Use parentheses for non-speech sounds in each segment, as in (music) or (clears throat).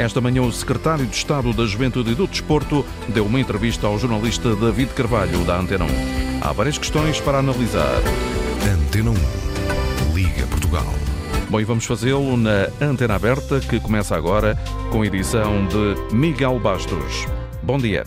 Esta manhã, o secretário de Estado da Juventude e do Desporto deu uma entrevista ao jornalista David Carvalho, da Antena 1. Há várias questões para analisar. Antena 1. Liga Portugal. Bom, e vamos fazê-lo na Antena Aberta, que começa agora com a edição de Miguel Bastos. Bom dia.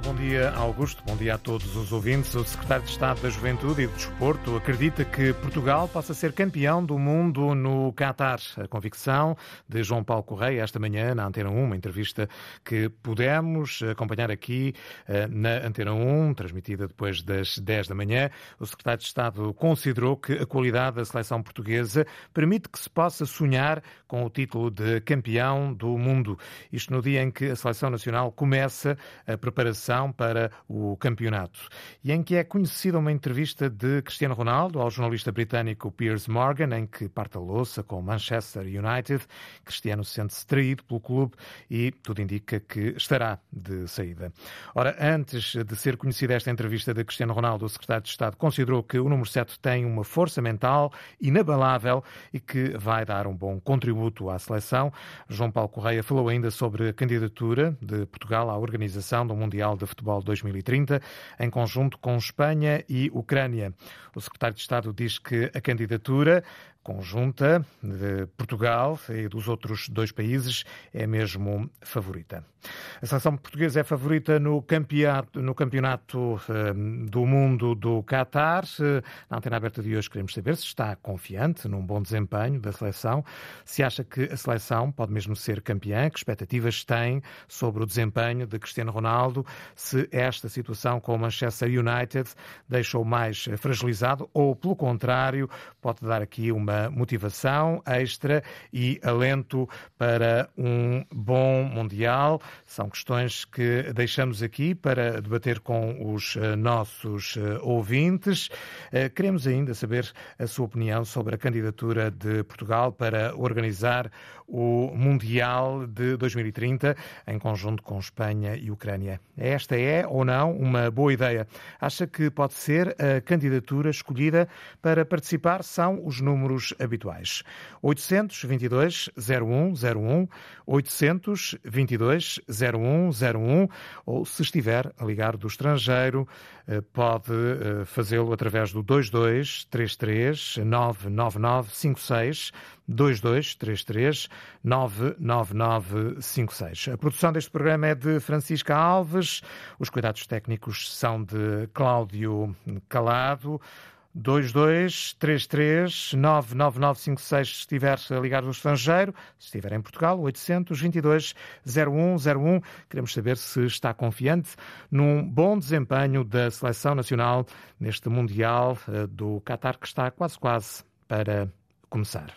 Olá, bom dia Augusto, bom dia a todos os ouvintes. O secretário de Estado da Juventude e do Desporto acredita que Portugal possa ser campeão do mundo no Qatar. A convicção de João Paulo Correia esta manhã na Antena 1, uma entrevista que pudemos acompanhar aqui eh, na Antena 1, transmitida depois das 10 da manhã. O secretário de Estado considerou que a qualidade da seleção portuguesa permite que se possa sonhar com o título de campeão do mundo. Isto no dia em que a seleção nacional começa a preparação para o campeonato. E em que é conhecida uma entrevista de Cristiano Ronaldo ao jornalista britânico Piers Morgan, em que parte a louça com Manchester United. Cristiano sente-se traído pelo clube e tudo indica que estará de saída. Ora, antes de ser conhecida esta entrevista de Cristiano Ronaldo, o secretário de Estado considerou que o número 7 tem uma força mental inabalável e que vai dar um bom contributo à seleção. João Paulo Correia falou ainda sobre a candidatura de Portugal à organização do Mundial de Futebol 2030, em conjunto com Espanha e Ucrânia. O secretário de Estado diz que a candidatura conjunta de Portugal e dos outros dois países é mesmo favorita. A seleção portuguesa é favorita no campeonato, no campeonato um, do mundo do Qatar. Na antena aberta de hoje queremos saber se está confiante num bom desempenho da seleção, se acha que a seleção pode mesmo ser campeã, que expectativas tem sobre o desempenho de Cristiano Ronaldo, se esta situação com o Manchester United deixou mais fragilizado ou, pelo contrário, pode dar aqui uma motivação extra e alento para um bom Mundial. São questões que deixamos aqui para debater com os eh, nossos eh, ouvintes. Eh, queremos ainda saber a sua opinião sobre a candidatura de Portugal para organizar o Mundial de 2030 em conjunto com Espanha e Ucrânia. Esta é ou não uma boa ideia? Acha que pode ser a candidatura escolhida para participar? São os números habituais. 822 0101, 822 0101 ou se estiver a ligar do estrangeiro, eh, pode eh, fazê-lo através do 2233 99956 2233 99956. A produção deste programa é de Francisca Alves, os cuidados técnicos são de Cláudio Calado. 2233 99956 se estiver a ligar do estrangeiro, se estiver em Portugal, 822 0101. Queremos saber se está confiante num bom desempenho da seleção nacional neste Mundial eh, do Qatar que está quase quase para começar.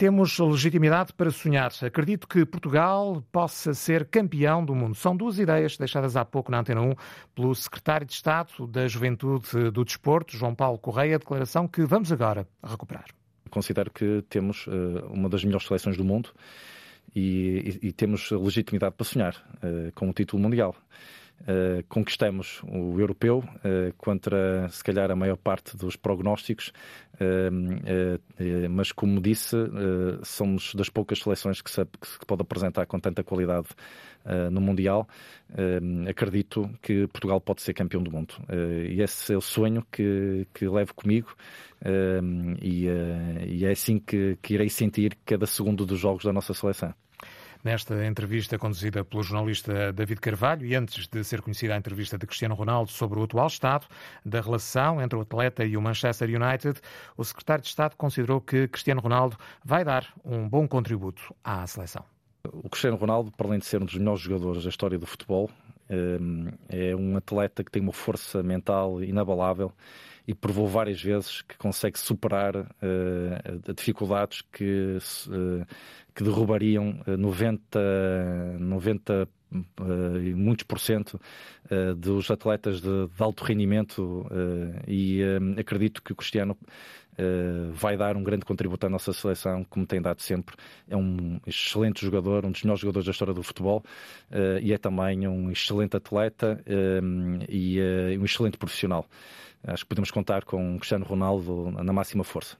Temos legitimidade para sonhar. Acredito que Portugal possa ser campeão do mundo. São duas ideias deixadas há pouco na Antena 1 pelo secretário de Estado da Juventude do Desporto, João Paulo Correia, declaração que vamos agora recuperar. Considero que temos uh, uma das melhores seleções do mundo e, e, e temos legitimidade para sonhar uh, com o título mundial. Uh, conquistamos o europeu uh, contra, se calhar, a maior parte dos prognósticos, uh, mas, como disse, somos das poucas seleções que se, que pode apresentar com tanta qualidade no Mundial. acredito que Portugal pode ser campeão do mundo. e esse é o sonho que, que levo comigo e, e, é assim que, que irei sentir cada segundo dos jogos da nossa seleção nesta entrevista conduzida pelo jornalista David Carvalho e antes de ser conhecida a entrevista de Cristiano Ronaldo sobre o atual estado da relação entre o atleta e o Manchester United, o secretário de Estado considerou que Cristiano Ronaldo vai dar um bom contributo à seleção. O Cristiano Ronaldo, para além de ser um dos melhores jogadores da história do futebol, eh, é um atleta que tem uma força mental inabalável e provou várias vezes que consegue superar uh, dificuldades que, uh, que derrubariam 90, 90 uh, muitos por cento dos atletas de, de alto rendimento e acredito que o Cristiano vai dar um grande contributo à nossa seleção, como tem dado sempre. É um excelente jogador, um dos melhores jogadores da história do futebol e é também um excelente atleta e um excelente profissional. Acho que podemos contar com Cristiano Ronaldo na máxima força.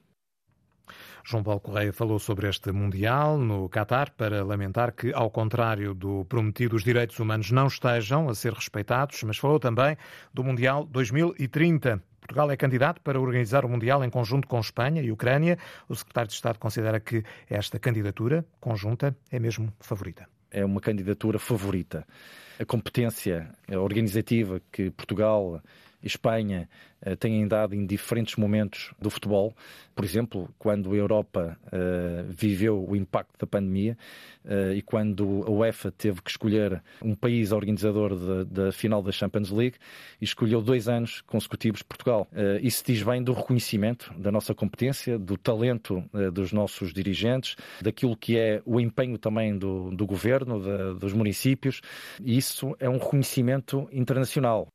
João Paulo Correia falou sobre este Mundial no Catar para lamentar que, ao contrário do prometido, os direitos humanos não estejam a ser respeitados, mas falou também do Mundial 2030. Portugal é candidato para organizar o Mundial em conjunto com Espanha e Ucrânia. O secretário de Estado considera que esta candidatura conjunta é mesmo favorita. É uma candidatura favorita. A competência organizativa que Portugal Espanha uh, têm dado em diferentes momentos do futebol. Por exemplo, quando a Europa uh, viveu o impacto da pandemia uh, e quando a UEFA teve que escolher um país organizador da final da Champions League e escolheu dois anos consecutivos Portugal. isso diz bem do reconhecimento da nossa competência, do talento dos nossos dirigentes, daquilo que é o empenho também do, do governo, da, dos municípios, e isso é um reconhecimento internacional.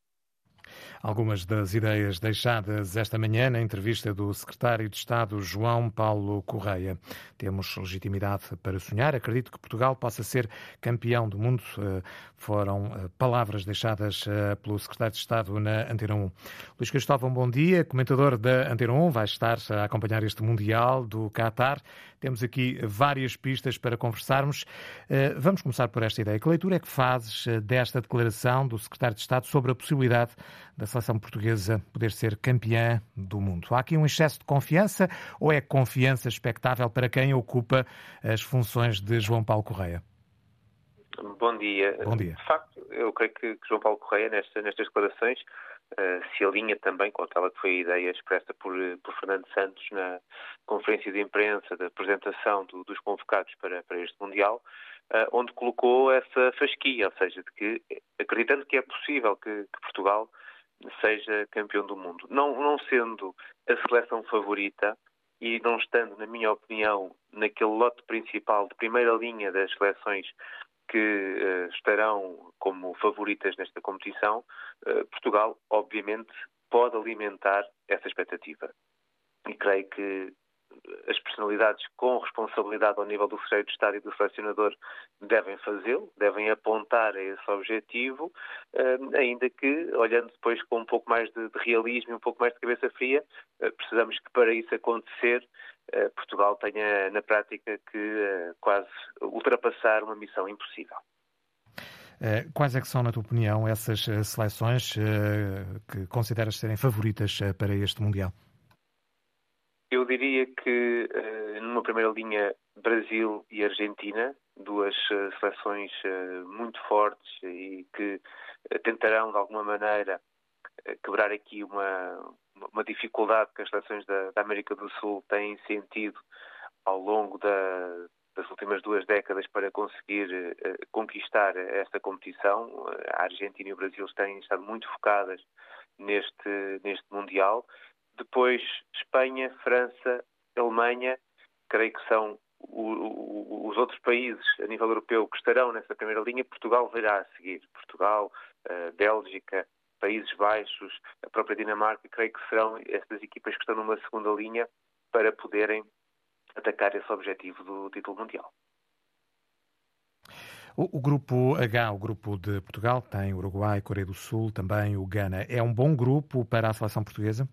Algumas das ideias deixadas esta manhã na entrevista do secretário de Estado João Paulo Correia. Temos legitimidade para sonhar. Acredito que Portugal possa ser campeão do mundo. Eh, foram eh, palavras deixadas eh, pelo secretário de Estado na Antena 1. Luís Cristóvão, bom dia. Comentador da Antena 1, vai estar a acompanhar este Mundial do Qatar. Temos aqui várias pistas para conversarmos. Vamos começar por esta ideia. Que leitura é que fazes desta declaração do secretário de Estado sobre a possibilidade da seleção portuguesa poder ser campeã do mundo. Há aqui um excesso de confiança ou é confiança expectável para quem ocupa as funções de João Paulo Correia? Bom dia. Bom dia. De facto, eu creio que, João Paulo Correia, nesta, nestas declarações, uh, se alinha também com aquela que foi a ideia expressa por, por Fernando Santos na conferência de imprensa da apresentação do, dos convocados para, para este Mundial, uh, onde colocou essa fasquia, ou seja, de que, acreditando que é possível que, que Portugal seja campeão do mundo. Não, não sendo a seleção favorita e não estando, na minha opinião, naquele lote principal de primeira linha das seleções que uh, estarão como favoritas nesta competição, uh, Portugal, obviamente, pode alimentar essa expectativa. E creio que as personalidades com responsabilidade ao nível do secretário de Estado e do selecionador devem fazê-lo, devem apontar a esse objetivo, eh, ainda que, olhando depois com um pouco mais de, realismo e um pouco mais de cabeça fria, eh, precisamos que para isso acontecer, eh, Portugal tenha na prática que quase ultrapassar uma missão impossível. Quais é que são, na tua opinião, essas seleções que consideras serem favoritas para este Mundial? Eu diria que uh, numa primeira linha Brasil e Argentina, duas uh, seleções uh, muito fortes e que tentarão de alguma maneira quebrar aqui uma, uma dificuldade que as seleções da, da América do Sul têm sentido ao longo da, das últimas duas décadas para conseguir conquistar esta competição. A Argentina e o Brasil têm estado muito focadas neste, neste Mundial depois, Espanha, França, Alemanha, creio que são os outros países a nível europeu que estarão nessa primeira linha. Portugal virá a seguir. Portugal, eh, Bélgica, Países Baixos, a própria Dinamarca, creio que serão estas equipas que estão numa segunda linha para poderem atacar esse objetivo do título mundial. O, o, grupo H, o grupo de Portugal, tem Uruguai, Coreia do Sul, também o Ghana. É um bom grupo para a seleção portuguesa?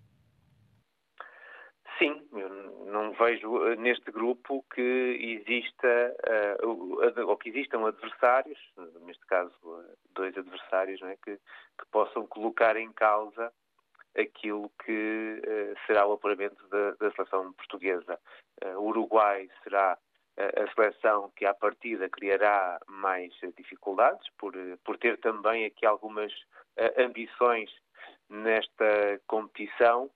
Vejo eh, neste grupo que exista uh, ou que existam adversários, neste caso dois adversários, é, que, que, possam colocar em causa aquilo que será o apuramento da, da seleção portuguesa. O Uruguai será a seleção que à partida criará mais dificuldades por, por ter também aqui algumas ambições nesta competição.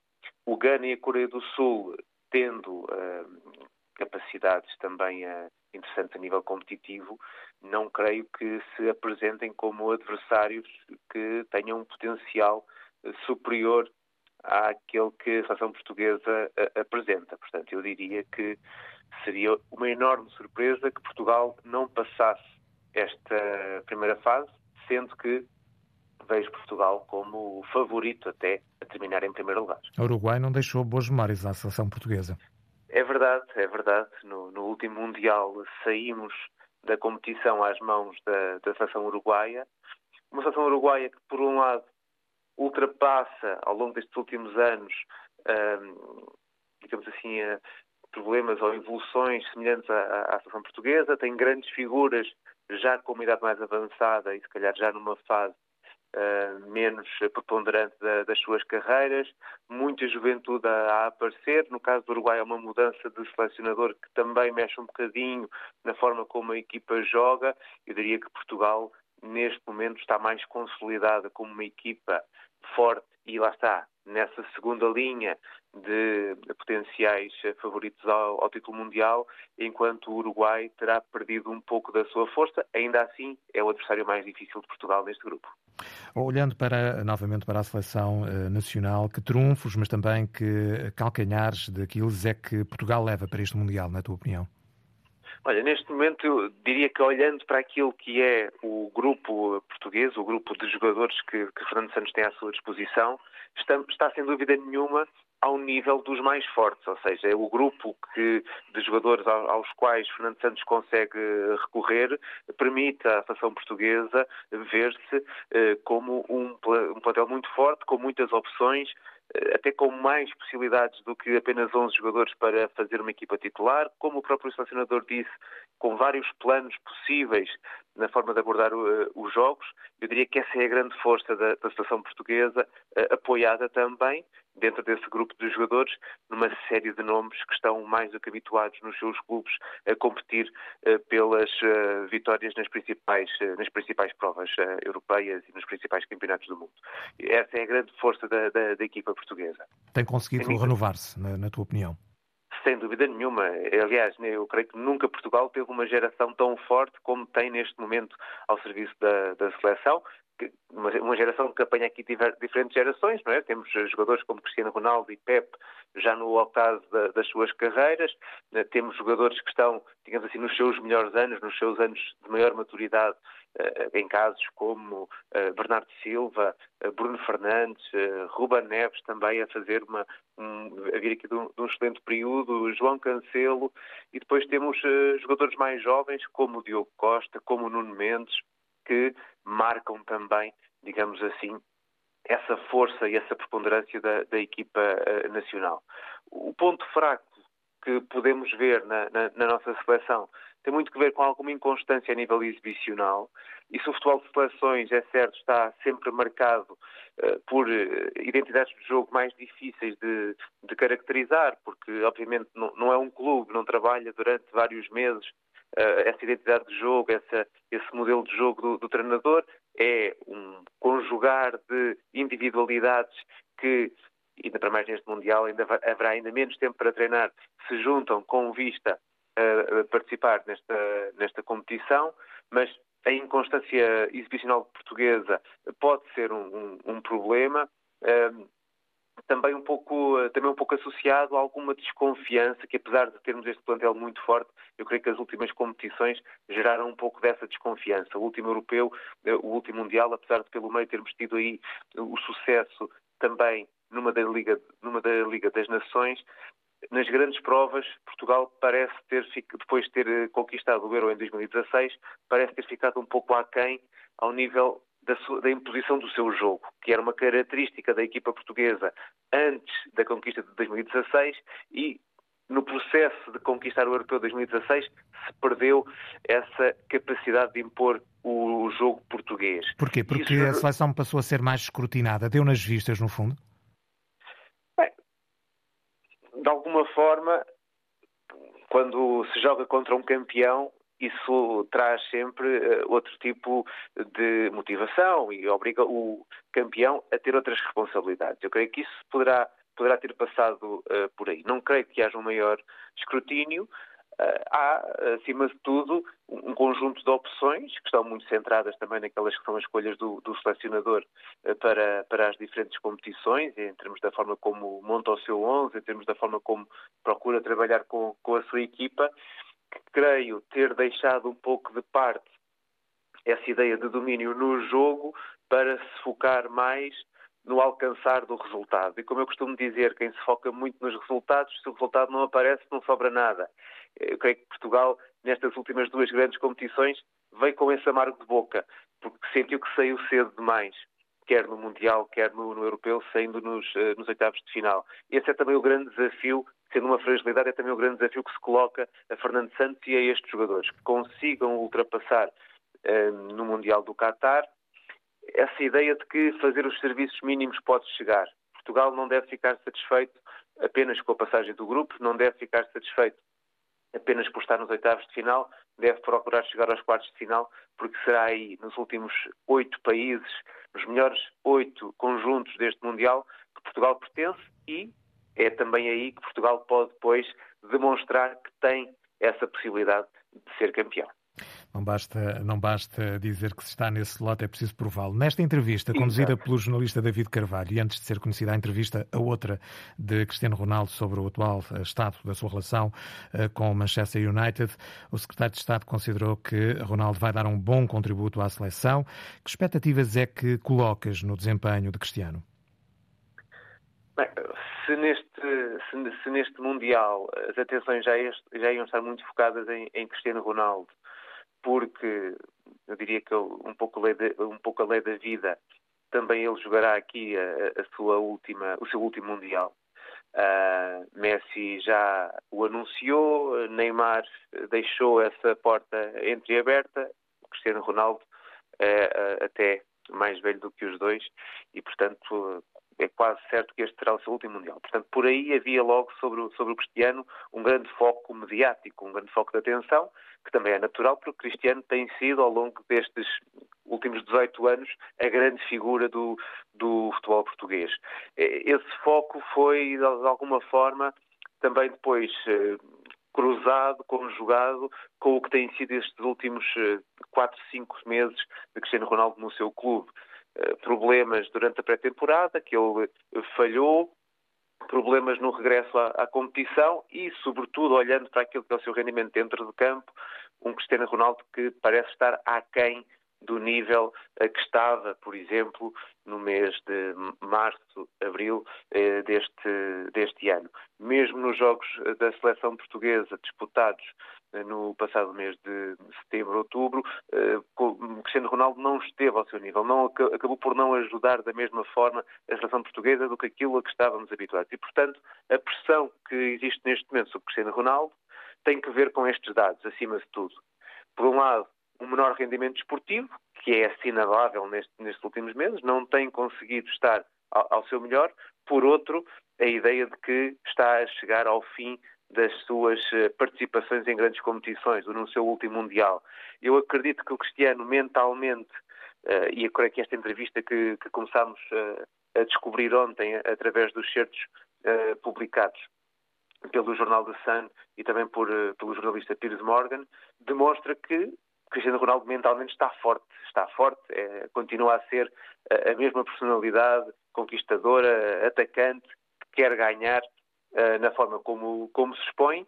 O Gana e a Coreia do Sul tendo uh, capacidades também uh, interessantes a nível competitivo, não creio que se apresentem como adversários que tenham um potencial uh, superior àquele que a seleção portuguesa apresenta. Portanto, eu diria que seria uma enorme surpresa que Portugal não passasse esta primeira fase, sendo que vejo Portugal como o favorito até a terminar em primeiro lugar. O Uruguai não deixou boas memórias à seleção portuguesa. É verdade, é verdade. No, no último Mundial saímos da competição às mãos da, da seleção uruguaia. Uma seleção uruguaia que, por um lado, ultrapassa ao longo destes últimos anos, digamos assim, problemas ou evoluções semelhantes à, à seleção portuguesa, tem grandes figuras já com uma idade mais avançada e se calhar já numa fase uh, menos preponderante da, das suas carreiras, muita juventude a, a, aparecer. No caso do Uruguai, é uma mudança de selecionador que também mexe um bocadinho na forma como a equipa joga. Eu diria que Portugal, neste momento, está mais consolidada como uma equipa forte e lá está, nessa segunda linha de potenciais favoritos ao, ao, título mundial, enquanto o Uruguai terá perdido um pouco da sua força. Ainda assim, é o adversário mais difícil de Portugal neste grupo. Olhando para, novamente para a seleção uh, nacional, que trunfos, mas também que calcanhares daqueles é que Portugal leva para este Mundial, na tua opinião? Olha, neste momento eu diria que olhando para aquilo que é o grupo português, o grupo de jogadores que, que Fernando Santos tem à sua disposição, está, está sem dúvida nenhuma ao nível dos mais fortes, ou seja, é o grupo que, de jogadores aos quais Fernando Santos consegue recorrer permite à seleção portuguesa ver-se eh, como um, um plantel muito forte, com muitas opções, eh, até com mais possibilidades do que apenas 11 jogadores para fazer uma equipa titular, como o próprio selecionador disse, com vários planos possíveis na forma de abordar uh, os jogos. Eu diria que essa é a grande força da, da portuguesa, uh, apoiada também dentro desse grupo de jogadores, numa série de nomes que estão mais do que habituados nos seus clubes a competir uh, pelas uh, vitórias nas principais, uh, nas principais provas europeias e nos principais campeonatos do mundo. Essa é a grande força da, da, da equipa portuguesa. Tem conseguido renovar-se, na, na tua opinião? Sem dúvida nenhuma. Aliás, eu creio que nunca Portugal teve uma geração tão forte como tem neste momento ao serviço da, da seleção uma geração que apanha aqui diferentes gerações, não é? Temos jogadores como Cristiano Ronaldo e Pep já no ocaso das suas carreiras, né? temos jogadores que estão, digamos assim, nos seus melhores anos, nos seus anos de maior maturidade, eh, em casos como eh, Bernardo Silva, eh, Bruno Fernandes, Ruben Neves também a fazer uma, um, a vir aqui de um, de um, excelente período, João Cancelo, e depois temos jogadores mais jovens como o Diogo Costa, como o Nuno Mendes, que marcam também, digamos assim, essa força e essa preponderância da, da equipa uh, nacional. O ponto fraco que podemos ver na, na, na, nossa seleção tem muito que ver com alguma inconstância a nível exibicional. E se o futebol de seleções, é certo, está sempre marcado uh, por uh, identidades de jogo mais difíceis de, de caracterizar, porque obviamente não, não, é um clube, não trabalha durante vários meses essa identidade de jogo, essa, esse modelo de jogo do, do treinador, é um conjugar de individualidades que ainda para mais neste Mundial, ainda haverá ainda menos tempo para treinar, se juntam com vista a participar nesta, nesta competição, mas a inconstância exibicional portuguesa pode ser um, um, um problema. Um, também um pouco também um pouco associado a alguma desconfiança que apesar de termos este plantel muito forte eu creio que as últimas competições geraram um pouco dessa desconfiança. O último europeu o último mundial apesar de pelo meio termos tido aí o sucesso também numa da liga numa da liga das nações nas grandes provas, Portugal parece ter, depois de ter eh, conquistado o Euro em 2016, parece ter ficado um pouco aquém ao nível da, sua, da, imposição do seu jogo, que era uma característica da equipa portuguesa antes da conquista de 2016 e no processo de conquistar o Europeu de 2016 se perdeu essa capacidade de impor o jogo português. Porquê? Porque Isso... a seleção passou a ser mais escrutinada, deu nas vistas, no fundo? de alguma forma, quando se joga contra um campeão, isso traz sempre uh, outro tipo de motivação e obriga o campeão a ter outras responsabilidades. Eu creio que isso poderá, poderá ter passado uh, por aí. Não creio que haja um maior escrutínio, eh, há, acima de tudo, um conjunto de opções que estão muito centradas também naquelas que são as escolhas do, do selecionador eh, para, para as diferentes competições, em termos da forma como monta o seu 11, em termos da forma como procura trabalhar com, com a sua equipa, creio ter deixado um pouco de parte essa ideia de domínio no jogo para se focar mais no alcançar do resultado. E como eu costumo dizer, quem se foca muito nos resultados, se o resultado não aparece, não sobra nada. Eu creio que Portugal, nestas últimas duas grandes competições, veio com esse amargo de boca, porque sentiu que saiu cedo demais, quer no Mundial, quer no, no Europeu, saindo nos, uh, nos oitavos de final. Esse é também o grande desafio sendo uma fragilidade, é também o grande desafio que se coloca a Fernando Santos e a estes jogadores, que consigam ultrapassar uh, no Mundial do Qatar essa ideia de que fazer os serviços mínimos pode chegar. Portugal não deve ficar satisfeito apenas com a passagem do grupo, não deve ficar satisfeito apenas por estar nos oitavos de final, deve procurar chegar aos quartos de final, porque será aí, nos últimos oito países, nos melhores oito conjuntos deste Mundial, que Portugal pertence e é também aí que Portugal pode depois demonstrar que tem essa possibilidade de ser campeão. Não basta, não basta dizer que se está nesse lote, é preciso prová-lo. Nesta entrevista, conduzida Exato. pelo jornalista David Carvalho, e antes de ser conhecida a entrevista, a outra de Cristiano Ronaldo sobre o atual eh, estado da sua relação uh, com o Manchester United, o secretário de Estado considerou que Ronaldo vai dar um bom contributo à seleção. Que expectativas é que colocas no desempenho de Cristiano? Bem, se neste, se, se neste Mundial as atenções já, já iam estar muito focadas em, em Cristiano Ronaldo, porque eu diria que um pouco, de, um pouco a lei da vida também ele jogará aqui a, a sua última, o seu último Mundial. Uh, Messi já o anunciou, Neymar deixou essa porta entreaberta, Cristiano Ronaldo é até mais velho do que os dois e, portanto, é quase certo que este será o seu último Mundial. Portanto, por aí havia logo sobre o, sobre o Cristiano um grande foco mediático, um grande foco de atenção, que também é natural, porque o Cristiano tem sido, ao longo destes últimos 18 anos, a grande figura do, do futebol português. Esse foco foi, de alguma forma, também depois eh, cruzado, conjugado com o que tem sido estes últimos 4, eh, 5 meses de Cristiano Ronaldo no seu clube. Eh, problemas durante a pré-temporada, que ele falhou, problemas no regresso à, à, competição e, sobretudo, olhando para aquilo que é o seu rendimento dentro do campo, um Cristiano Ronaldo que parece estar aquém do nível que estava, por exemplo, no mês de março, abril eh, deste, deste ano. Mesmo nos jogos da seleção portuguesa disputados eh, no passado mês de setembro, outubro, eh, Cristiano Ronaldo não esteve ao seu nível, não, acabou por não ajudar da mesma forma a seleção portuguesa do que aquilo a que estávamos habituados. E, portanto, a pressão que existe neste momento sobre Cristiano Ronaldo tem que ver com estes dados, acima de tudo. Por um lado, um menor rendimento desportivo, que é assinalável neste, nestes últimos meses, não tem conseguido estar ao, ao seu melhor. Por outro, a ideia de que está a chegar ao fim das suas eh, participações em grandes competições, ou no seu último Mundial. Eu acredito que o Cristiano mentalmente, uh, e creio que esta entrevista que, que começámos uh, a descobrir ontem através dos certos uh, publicados pelo jornal The Sun e também por, pelo jornalista Piers Morgan, demonstra que Cristiano Ronaldo mentalmente está forte, está forte, é, continua a ser a, a mesma personalidade conquistadora, atacante, que quer ganhar uh, na forma como, como se expõe,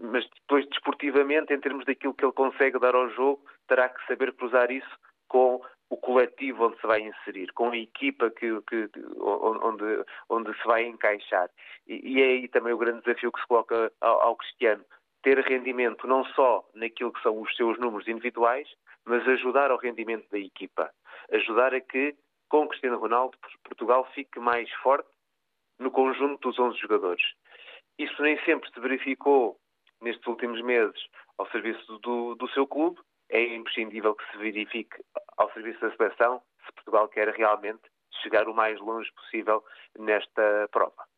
mas depois desportivamente, em termos daquilo que ele consegue dar ao jogo, terá que saber cruzar isso com o coletivo onde se vai inserir, com a equipa que, que, onde, onde se vai encaixar. E, e, é aí também o grande desafio que se coloca ao, ao Cristiano, ter rendimento não só naquilo que são os seus números individuais, mas ajudar ao rendimento da equipa. Ajudar a que, com Cristiano Ronaldo, Portugal fique mais forte no conjunto dos 11 jogadores. Isso nem sempre se verificou nestes últimos meses ao serviço do, do seu clube. É imprescindível que se verifique ao serviço da seleção se Portugal quer realmente chegar o mais longe possível nesta prova.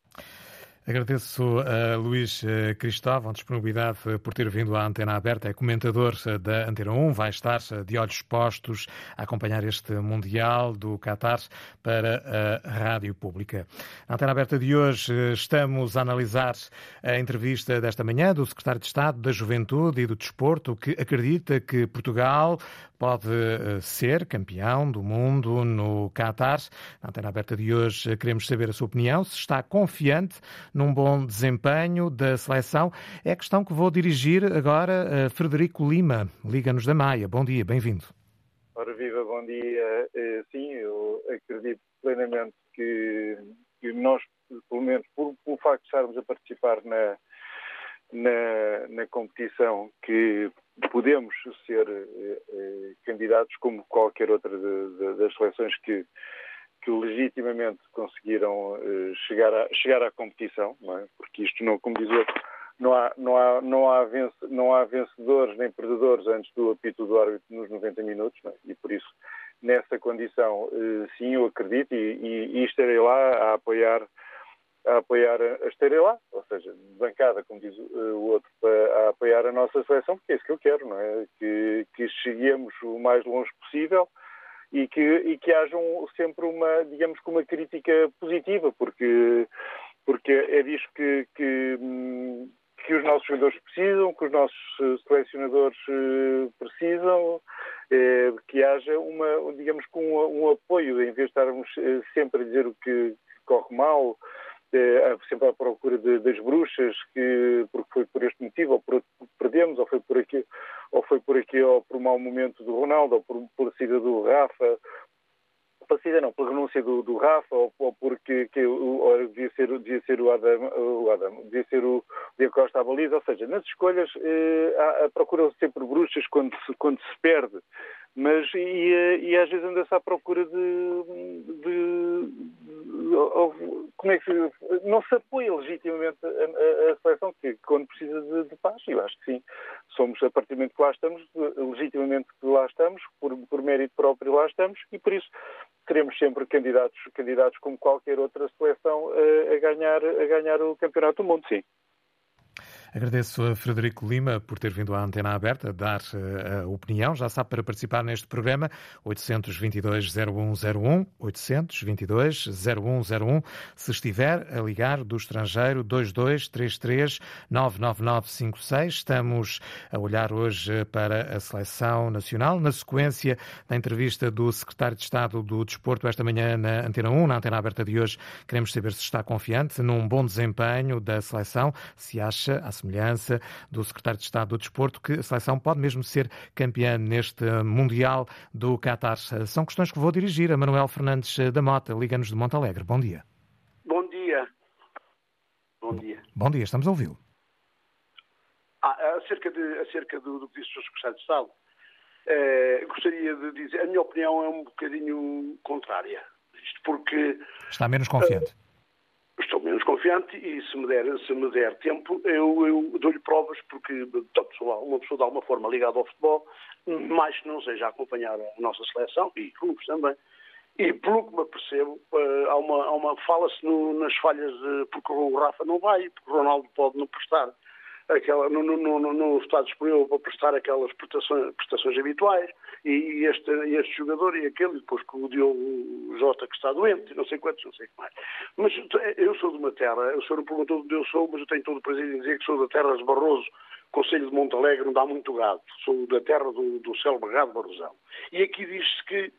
Agradeço a Luís eh, Cristóvão a disponibilidade por ter vindo à Antena Aberta. É comentador eh, da Antena 1, vai estar eh, de olhos postos a acompanhar este Mundial do Qatar para a Rádio Pública. Na Antena Aberta de hoje estamos a analisar a entrevista desta manhã do Secretário de Estado da Juventude e do Desporto, que acredita que Portugal pode ser campeão do mundo no Qatar. Na Antena Aberta de hoje queremos saber a sua opinião, se está confiante num bom desempenho da seleção. É a questão que vou dirigir agora a Frederico Lima, Liga-nos da Maia. Bom dia, bem-vindo. Ora viva, bom dia. Eh, sim, eu acredito plenamente que, que nós, pelo menos por, pelo facto de estarmos a participar na, na, na competição, que podemos ser eh, eh, candidatos como qualquer outra de, de, das seleções que, que legitimamente conseguiram uh, chegar, chegar à competição, é? porque isto não, como diz o outro, não há, não, há, não, há vence, não há vencedores nem perdedores antes do apito do árbitro nos 90 minutos, é? e por isso, nessa condição, uh, sim, eu acredito e, e, e estarei lá a apoiar a apoiar, a estarem lá, ou seja, bancada, como diz o outro, a apoiar a nossa seleção, porque é isso que eu quero, não é? Que, que cheguemos o mais longe possível e que, e que haja um, sempre uma, digamos que uma crítica positiva, porque, porque é disso que, que, que os nossos jogadores precisam, que os nossos selecionadores eh, precisam, é, que haja uma, digamos que um, um apoio, em vez de estarmos eh, sempre a dizer o que corre mal, é, sempre à procura de, das bruxas, que, porque foi por este motivo, ou por outro perdemos, ou foi por aqui, ou foi por aqui, ou por um mau momento do Ronaldo, ou por, por saída do Rafa, pela saída não, pela renúncia do, do Rafa, ou, ou porque que, ou devia, ser, devia ser o Adam, o Adam devia ser o Diego Costa à baliza, ou seja, nas escolhas eh, procuram sempre bruxas quando se, quando se perde. Mas e, e às vezes anda-se à procura de, de, como é que se, não se apoia legitimamente a, a, a seleção que quando precisa de, de, paz, eu acho que sim. Somos a partir do momento que lá estamos legitimamente que lá estamos por, por mérito próprio lá estamos e por isso teremos sempre candidatos candidatos como qualquer outra seleção a, a ganhar a ganhar o campeonato do mundo sim Agradeço a Frederico Lima por ter vindo à antena aberta dar uh, a opinião. Já sabe, para participar neste programa, 822-0101, 822-0101. Se estiver a ligar do estrangeiro, 2233-99956. Estamos a olhar hoje para a seleção nacional, na sequência da entrevista do secretário de Estado do Desporto esta manhã na Antena 1, na antena aberta de hoje. Queremos saber se está confiante num bom desempenho da seleção, se acha, semelhança do secretário de Estado do Desporto, que a seleção pode mesmo ser campeã neste Mundial do Qatar. São questões que vou dirigir a Manuel Fernandes da Mota, Liga-nos de Montalegre. Bom dia. Bom dia. Bom dia. Bom dia, estamos a ouvi-lo. Ah, acerca, de, acerca do, do que disse o secretário de Estado, eh, gostaria de dizer, a minha opinião é um bocadinho contrária. Isto porque. Está menos confiante. Estou menos confiante e se me der, se me der tempo, eu, eu dou-lhe provas, porque pessoa, uma pessoa de alguma forma ligada ao futebol, mais que não seja acompanhar a nossa seleção, e clubes também, e pelo que me apercebo, eh, há uma, uma fala-se nas falhas, de, porque o Rafa não vai, porque o Ronaldo pode não prestar aquela, no, no, no, no Estado disponível para prestar aquelas prestações, prestações habituais, e este, este jogador e aquele, depois que o Diogo Jota que está doente, não sei quantos, não sei o que mais. Mas eu sou de uma terra, o senhor me perguntou de onde eu sou, mas eu tenho todo o prazer em dizer que sou da terra de Barroso, Conselho de Montalegre, onde há muito gado. Sou da terra do, do célebre gado Barrosão. E aqui diz-se que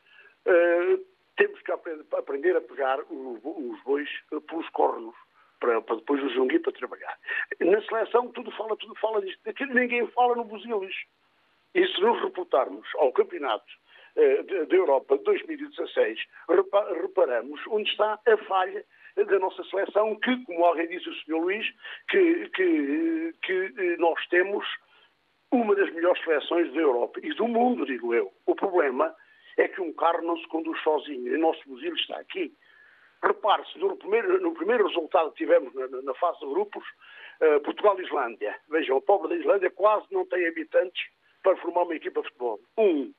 uh, temos que aprender, a pegar os, os bois pelos cornos para, para depois o junguir para trabalhar. Na seleção tudo fala, tudo fala disto. Aqui ninguém fala no buzilis. E se nos reportarmos ao campeonato eh, da Europa de 2016, reparamos onde está a falha da nossa seleção, que, como alguém disse o Sr. Luís, que, que, que eh, nós temos uma das melhores seleções da Europa e do mundo, digo eu. O problema é que um carro não se conduz sozinho. O nosso buzilis está aqui. Repare-se, no primeiro, no primeiro resultado que tivemos na, na fase de grupos, uh, Portugal e Islândia. Vejam, o pobre da Islândia quase não tem habitantes para formar uma equipa de futebol. Um.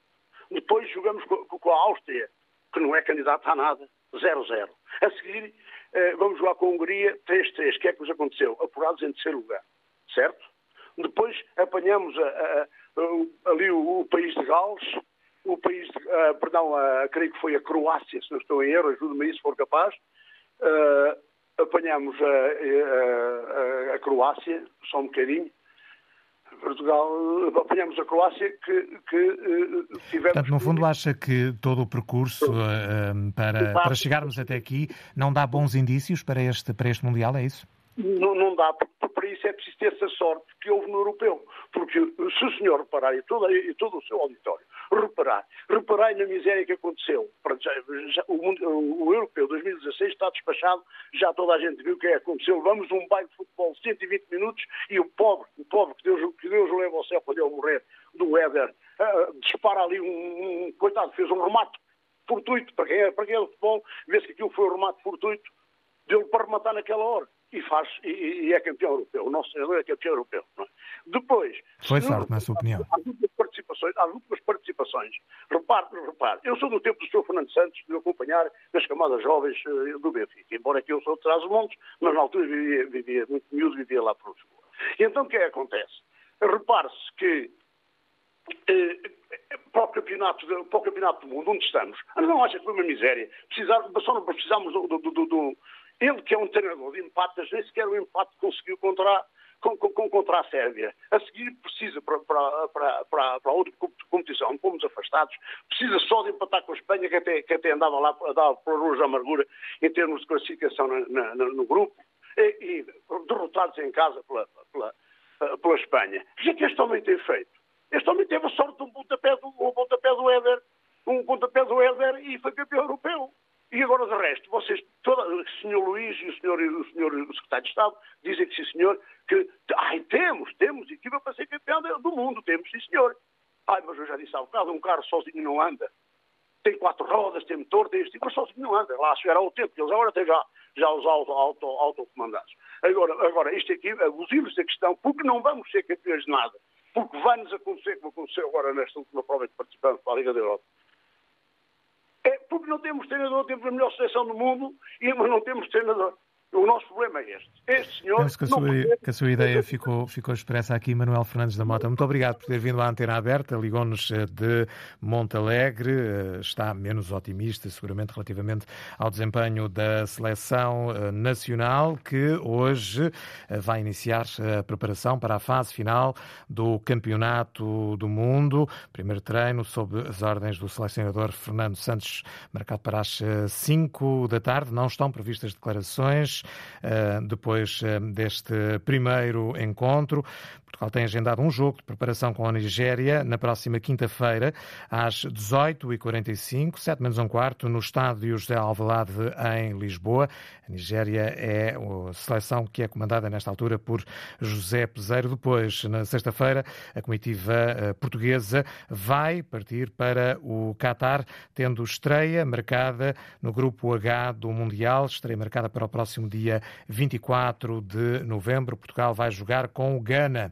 Depois jogamos com, com a Áustria, que não é candidata a nada. 0-0. A seguir, uh, vamos jogar com a Hungria 3-3. O que é que nos aconteceu? Apurados em terceiro lugar. Certo? Depois apanhamos a, a, a, ali o, o país de Gales, o país, uh, perdão, uh, creio que foi a Croácia, se não estou em erro, ajude-me aí se for capaz, uh, apanhamos a, a, a, Croácia, só um bocadinho, Portugal, apanhamos a Croácia que, que tivemos... Portanto, no fundo acha que todo o percurso para, para chegarmos até aqui não dá bons indícios para este, para este Mundial, é isso? Não, não dá, porque para isso é preciso ter essa sorte que houve no europeu. Porque se o senhor reparar, e todo, e todo o seu auditório, reparar, reparai na miséria que aconteceu. O, mundo, o, europeu 2016 está despachado, já toda a gente viu o que é que aconteceu. Vamos um baile de futebol 120 minutos e o pobre, o pobre que Deus, que Deus o leva ao céu quando ele morrer, do Éder, uh, dispara ali um, um, coitado, fez um remate fortuito. Para quem é, para quem é futebol, vê-se que aquilo foi um remate fortuito dele para rematar naquela hora. E faz, e, e é campeão europeu. O nosso treinador é campeão europeu. É? Depois. Foi sorte, na sua opinião. Há últimas participações, há últimas participações. Repare, repare, eu sou do tempo do Sr. Fernando Santos, de acompanhar as camadas jovens uh, do Benfica. Embora que eu sou de trás montes, mas na altura vivia, vivia muito miúdo, vivia lá por Lisboa. E então o que é que acontece? Repare-se que eh, para, o campeonato, para o campeonato do mundo, onde estamos, não acha que foi uma miséria? Precisar, só não do, do, do, Ele, que é um treinador de empates, nem sequer o empate conseguiu contra, com, com, contra a Sérvia. A seguir precisa para, para, para, para, para outra competição, fomos afastados, precisa só de empatar com a Espanha, que até, que até andava lá a dar por da amargura em termos de classificação na, na, no grupo, e, e, derrotados em casa pela, pela, pela Espanha. O que é que este homem tem feito? Este homem teve a sorte de um pontapé do, um pontapé do Éder, um pontapé do Éder e foi campeão europeu. E agora, de resto, vocês, toda, o Sr. Luís e o Sr. O senhor, o Secretário de Estado dizem que sim, senhor, que ai, temos, temos equipa para ser campeão do mundo, temos, sim, senhor. Ai, mas eu já disse há bocado, um carro sozinho não anda. Tem quatro rodas, tem motor, tem este, mas sozinho não anda. Lá chegará o tempo, eles agora têm já, já os auto, auto, autocomandados. Agora, agora, isto aqui, abusivos da questão, porque não vamos ser campeões de nada porque vai-nos acontecer, como aconteceu agora nesta última prova que participamos para a Liga da Europa. Porque não temos treinador, temos a melhor seleção do mundo, mas não temos treinador. O nosso problema é este. Este senhor. Penso que a sua, que a sua ideia ficou, ficou expressa aqui, Manuel Fernandes da Mota. Muito obrigado por ter vindo à antena aberta. Ligou-nos eh, de Montalegre. Eh, está menos otimista, seguramente, relativamente ao desempenho da seleção eh, nacional, que hoje vai iniciar a preparação para a fase final do Campeonato do Mundo. Primeiro treino sob as ordens do selecionador Fernando Santos, marcado para as 5 da tarde. Não estão previstas declarações. Eh, depois eh, deste primeiro encontro. Portugal tem agendado um jogo de preparação com a Nigéria na próxima quinta-feira, às 18h45, 7 menos um quarto, no estádio José Alvalade, em Lisboa. A Nigéria é a seleção que é comandada nesta altura por José Peseiro. Depois, na sexta-feira, a comitiva eh, portuguesa vai partir para o Qatar, tendo estreia marcada no grupo H do Mundial, estreia marcada para o próximo dia 24 de novembro. Portugal vai jogar com o Ghana.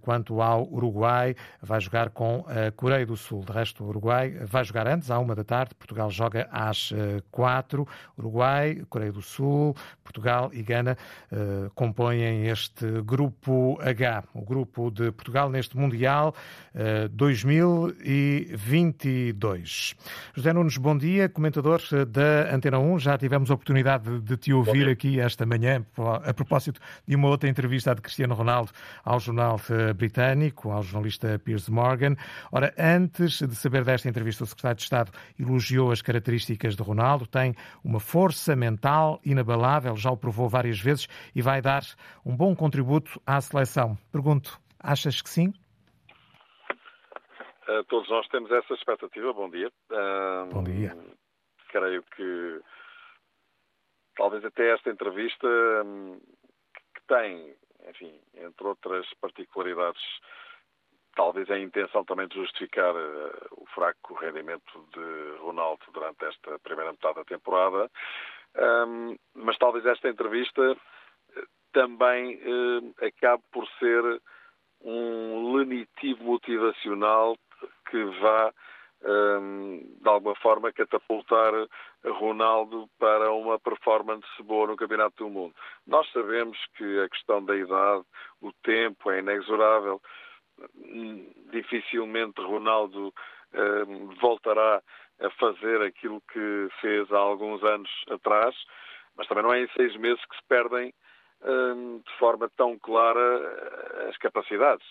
quanto ao Uruguai, vai jogar com a Coreia do Sul. De resto, o Uruguai vai jogar antes, à uma da tarde. Portugal joga às eh, quatro. Uruguai, Coreia do Sul, Portugal e Gana uh, compõem este grupo H, o grupo de Portugal neste Mundial uh, 2022. José Nunes, bom dia, comentador da Antena 1. Já tivemos a oportunidade de te ouvir aqui esta manhã a propósito de uma outra entrevista de Cristiano Ronaldo ao jornal britânico, ao jornalista Piers Morgan. Ora, antes de saber desta entrevista, o secretário de Estado elogiou as características de Ronaldo, tem uma força mental inabalável, já o provou várias vezes e vai dar um bom contributo à seleção. Pergunto, achas que sim? Uh, todos nós temos essa expectativa. Bom dia. Uh, Bom dia. Creio que talvez até esta entrevista um, que tem enfim, entre outras particularidades, talvez a intenção também de justificar uh, o fraco rendimento de Ronaldo durante esta primeira metade da temporada, mas talvez esta entrevista eh, também uh, acabe por ser um lenitivo motivacional que vá de alguma forma catapultar Ronaldo para uma performance boa no Campeonato do Mundo. Nós sabemos que a questão da idade, o tempo é inexorável. Dificilmente Ronaldo voltará a fazer aquilo que fez há alguns anos atrás, mas também não é em seis meses que se perdem de forma tão clara as capacidades.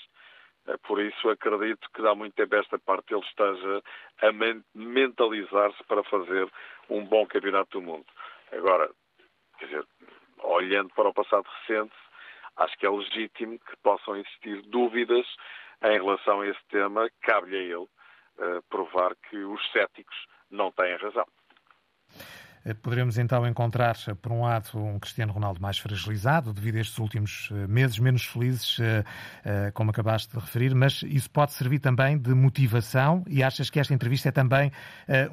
É por isso acredito que há muito tempo esta parte ele esteja a mentalizar-se para fazer um bom campeonato do mundo. Agora, quer dizer, olhando para o passado recente, acho que é legítimo que possam existir dúvidas em relação a esse tema. Cabe-lhe a ele uh, provar que os céticos não têm razão. Poderemos então encontrar, por um lado, um Cristiano Ronaldo mais fragilizado devido a estes últimos meses menos felizes, como acabaste de referir, mas isso pode servir também de motivação e achas que esta entrevista é também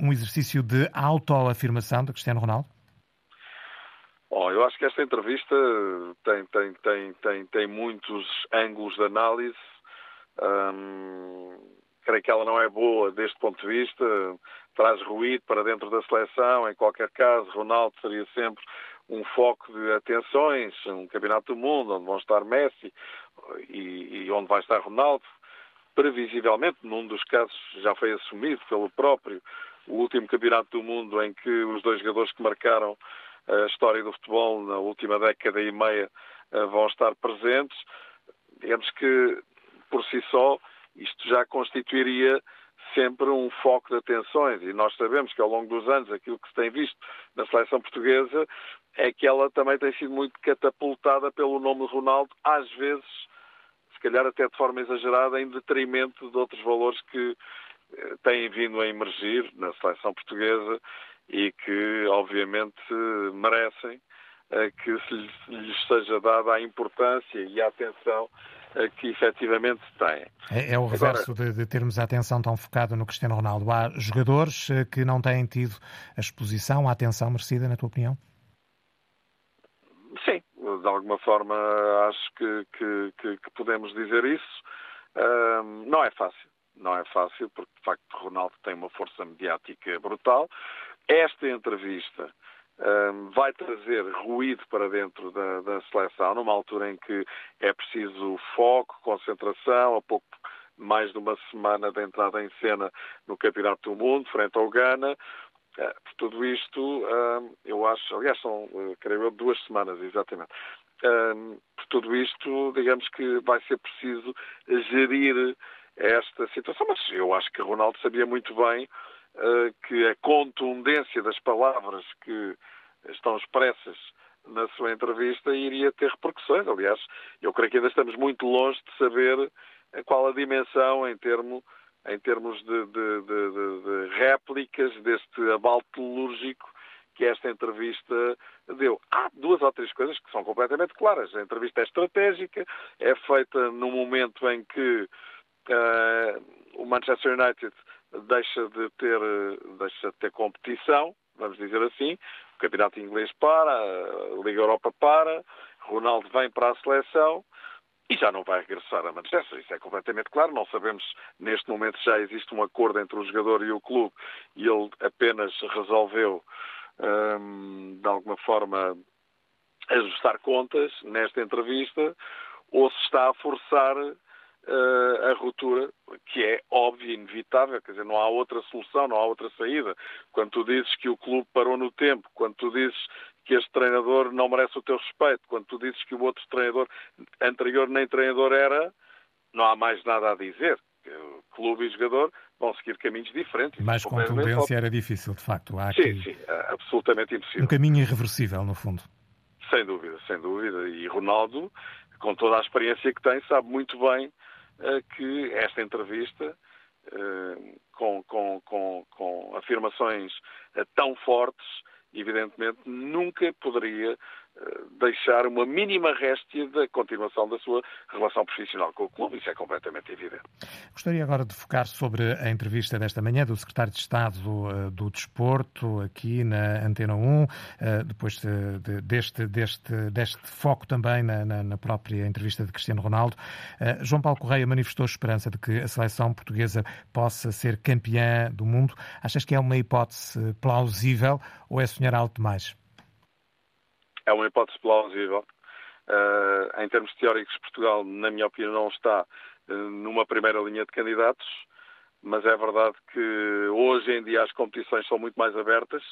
um exercício de autoafirmação de Cristiano Ronaldo? Oh, eu acho que esta entrevista tem, tem, tem, tem, tem muitos ângulos de análise. Hum, creio que ela não é boa deste ponto de vista, traz ruído para dentro da seleção. Em qualquer caso, Ronaldo seria sempre um foco de atenções, um campeonato do mundo onde vão estar Messi e, e onde vai estar Ronaldo. Previsivelmente, num dos casos já foi assumido pelo próprio, o último campeonato do mundo em que os dois jogadores que marcaram a história do futebol na última década e meia eh, vão estar presentes. Digamos que, por si só, isto já constituiria sempre um foco de atenções e nós sabemos que ao longo dos anos aquilo que se tem visto na seleção portuguesa é que ela também tem sido muito catapultada pelo nome de Ronaldo, às vezes, se calhar até de forma exagerada, em detrimento de outros valores que eh, têm vindo a emergir na seleção portuguesa e que, obviamente, merecem eh, que se lhes seja dada a importância e a atenção que efetivamente têm. É, é o reverso Agora, de, de, termos a atenção tão focada no Cristiano Ronaldo. Há jogadores eh, que não têm tido a exposição, a atenção merecida, na tua opinião? Sim, de alguma forma acho que, que, que, que podemos dizer isso. Uh, não é fácil, não é fácil, porque de facto Ronaldo tem uma força mediática brutal. Esta entrevista um, vai trazer ruído para dentro da, da, seleção, numa altura em que é preciso foco, concentração, a pouco mais de uma semana de entrada em cena no Campeonato do Mundo, frente ao Ghana. Uh, por tudo isto, eu acho, aliás, são, uh, creio eu, duas semanas, exatamente. Por tudo isto, digamos que vai ser preciso gerir esta situação, mas eu acho que Ronaldo sabia muito bem que a contundência das palavras que estão expressas na sua entrevista iria ter repercussões. Aliás, eu creio que ainda estamos muito longe de saber qual a dimensão em, termo, em termos de, de, de, de réplicas deste abalo telúrgico que esta entrevista deu. Há duas ou três coisas que são completamente claras. A entrevista é estratégica, é feita no momento em que uh, o Manchester United deixa de ter, deixa de ter competição, vamos dizer assim. O campeonato inglês para, a Liga Europa para, Ronaldo vem para a seleção e já não vai regressar a Manchester. Isso é completamente claro. Não sabemos neste momento já existe um acordo entre o jogador e o clube e ele apenas resolveu, hum, de alguma forma, ajustar contas nesta entrevista ou se está a forçar uh, a ruptura, que é óbvia e inevitável, quer dizer, não há outra solução, não há outra saída. Quando tu dizes que o clube parou no tempo, quando tu dizes que este treinador não merece o teu respeito, quando tu dizes que o outro treinador anterior nem treinador era, não há mais nada a dizer. O clube e jogador vão seguir caminhos diferentes. Mais contundência era difícil, de facto. Há sim, sim, é absolutamente impossível. Um caminho irreversível, no fundo. Sem dúvida, sem dúvida. E Ronaldo, com toda a experiência que tem, sabe muito bem que esta entrevista, eh, com, com, com, com afirmações eh, tão fortes, evidentemente nunca poderia deixar uma mínima réstia da continuação da sua relação profissional com o clube, isso é completamente evidente. Gostaria agora de focar sobre a entrevista desta manhã do Secretário de Estado uh, do Desporto, aqui na Antena 1, uh, depois de, de, deste, deste, deste foco também na, na, na, própria entrevista de Cristiano Ronaldo. João Paulo Correia manifestou esperança de que a seleção portuguesa possa ser campeã do mundo. Achas que é uma hipótese plausível ou é sonhar algo demais? É uma hipótese plausível. Uh, em termos teóricos, Portugal, na minha opinião, não está uh, numa primeira linha de candidatos, mas é verdade que hoje em dia as competições são muito mais abertas,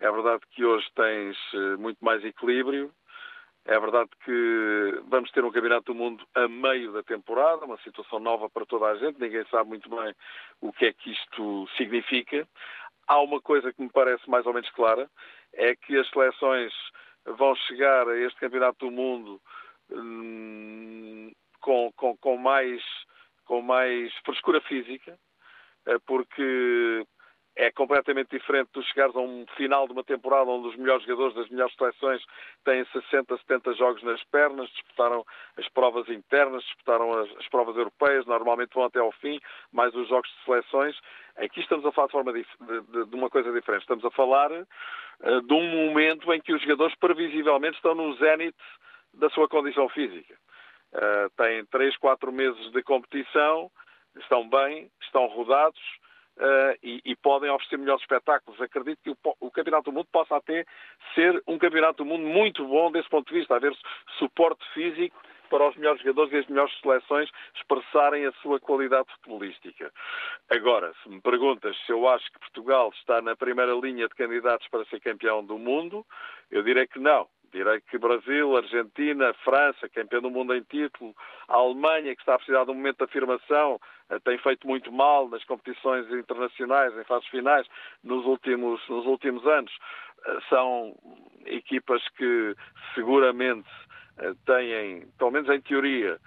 é verdade que hoje tens uh, muito mais equilíbrio, é verdade que vamos ter um Campeonato do Mundo a meio da temporada, uma situação nova para toda a gente, ninguém sabe muito bem o que é que isto significa. Há uma coisa que me parece mais ou menos clara, é que as seleções vão chegar a este Campeonato do Mundo hum, com, com, com, mais, com mais frescura física, eh, porque é completamente diferente de chegares a um final de uma temporada onde os melhores jogadores das melhores seleções têm 60, 70 jogos nas pernas, disputaram as provas internas, disputaram as, as provas europeias, normalmente vão até ao fim, mais os jogos de seleções. Aqui estamos a falar de, forma de, de, de uma coisa diferente. Estamos a falar uh, de um momento em que os jogadores previsivelmente estão no zénite da sua condição física. Uh, têm 3, 4 meses de competição, estão bem, estão rodados, Uh, e, e, podem oferecer melhores espetáculos. Acredito que o, o, Campeonato do Mundo possa até ser um Campeonato do Mundo muito bom desse ponto de vista, haver suporte físico para os melhores jogadores e as melhores seleções expressarem a sua qualidade futebolística. Agora, se me perguntas se eu acho que Portugal está na primeira linha de candidatos para ser campeão do mundo, eu direi que não. Direi que Brasil, Argentina, França, campeão do mundo em título, a Alemanha, que está a precisar de um momento de afirmação, eh, tem feito muito mal nas competições internacionais, em fases finais, nos últimos, nos últimos anos. Eh, são equipas que seguramente eh, têm, pelo menos em teoria,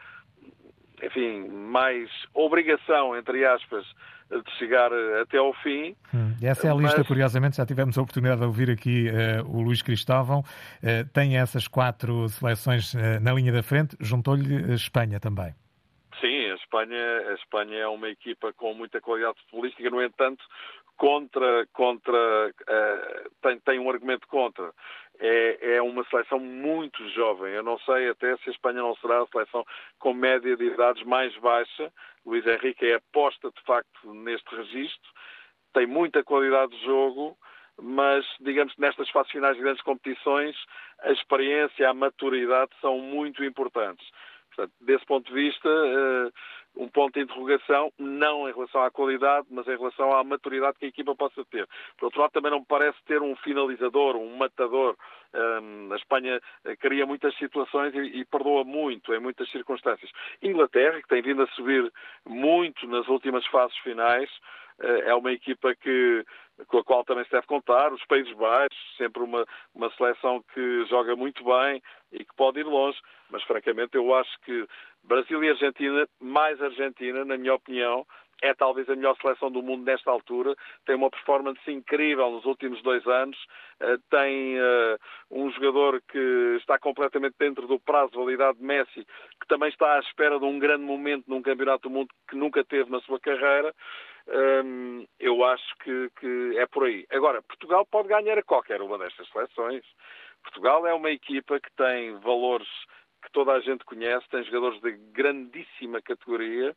enfim, mais obrigação, entre aspas, de chegar eh, até ao fim. Hum, essa é a lista, curiosamente, já tivemos a oportunidade de ouvir aqui uh, o Luís Cristóvão. Uh, tem essas quatro seleções uh, na linha da frente, juntou-lhe Espanha também. Sim, a Espanha, a Espanha é uma equipa com muita qualidade futebolística, no entanto, contra, contra tem, tem um argumento contra é, é, uma seleção muito jovem. Eu não sei até se a Espanha não será a seleção com média de idades mais baixa. Luís Henrique é aposta, de facto, neste registro. Tem muita qualidade de jogo, mas, digamos que nestas fases finais de grandes competições, a experiência, a maturidade são muito importantes. Portanto, desse ponto de vista, uh, um ponto de interrogação, não em relação à qualidade, mas em relação à maturidade que a equipa possa ter. Por outro lado, também não me parece ter um finalizador, um matador. Um, a Espanha eh, cria muitas situações e, perdoa muito em muitas circunstâncias. Inglaterra, que tem vindo a subir muito nas últimas fases finais, uh, é uma equipa que qual também se deve contar, os Países Baixos, sempre uma, uma seleção que joga muito bem e que pode ir longe, mas francamente eu acho que Brasil e Argentina, mais Argentina, na minha opinião, é talvez a melhor seleção do mundo nesta altura, tem uma performance incrível nos últimos dois anos, eh, tem uh, um jogador que está completamente dentro do prazo de validade de Messi, que também está à espera de um grande momento num campeonato do mundo que nunca teve na sua carreira. Um, eu acho que, que é por aí. Agora, Portugal pode ganhar a qualquer uma destas seleções. Portugal é uma equipa que tem valores que toda a gente conhece, tem jogadores de grandíssima categoria.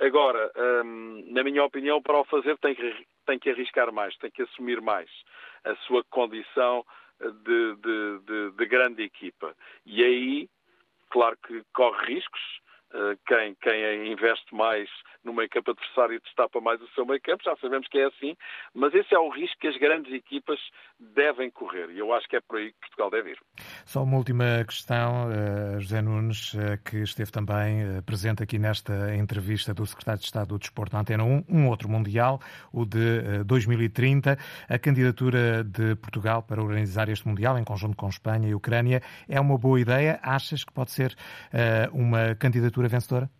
Agora, hum, na minha opinião, para o fazer tem que, tem que arriscar mais, tem que assumir mais a sua condição de, de, de, de grande equipa. E aí, claro que corre riscos, quem, quem investe mais no meio-campo adversário destapa mais o seu meio-campo, já sabemos que é assim, mas esse é o risco que as grandes equipas devem correr e eu acho que é por aí que Portugal deve ir. Só uma última questão, eh, José Nunes, eh, que esteve também presente aqui nesta entrevista do Secretário de Estado do Desporto na Antena 1, um outro Mundial, o de 2030. A candidatura de Portugal para organizar este Mundial, em conjunto com Espanha e Ucrânia, é uma boa ideia? Achas que pode ser uma candidatura candidatura vencedora?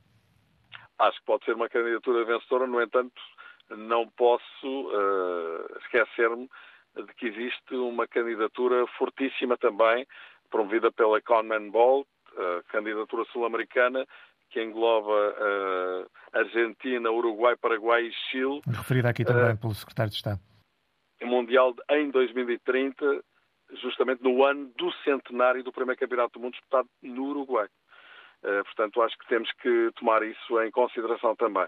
Acho que pode ser uma candidatura vencedora, no entanto, não posso uh, esquecer-me de que existe uma candidatura fortíssima também, promovida pela Conman Ball, uh, candidatura sul-americana, que engloba uh, Argentina, Uruguai, Paraguai e Chile. Referida aqui também pelo Secretário de Estado. Mundial em 2030, justamente no ano do centenário do primeiro Campeonato do Mundo disputado no Uruguai. Eh, portanto, acho que temos que tomar isso em consideração também.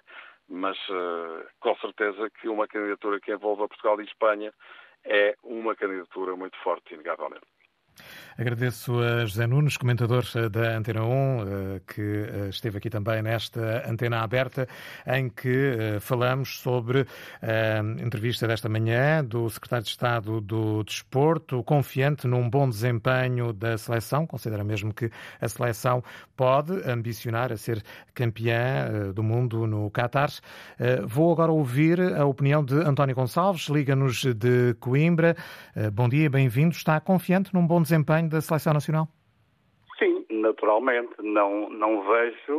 Mas eh, com certeza que uma candidatura que envolva Portugal e Espanha é uma candidatura muito forte, inegavelmente. Agradeço a José Nunes, comentador da Antena 1, eh, que eh, esteve aqui também nesta antena aberta, em que eh, falamos sobre a entrevista desta manhã do secretário de Estado do Desporto, confiante num bom desempenho da seleção, considera mesmo que a seleção pode ambicionar a ser campeã do mundo no Qatar. Vou agora ouvir a opinião de António Gonçalves, liga-nos de Coimbra. Bom dia, bem-vindo. Está confiante num bom desempenho da Seleção Nacional? Sim, naturalmente. Não, não vejo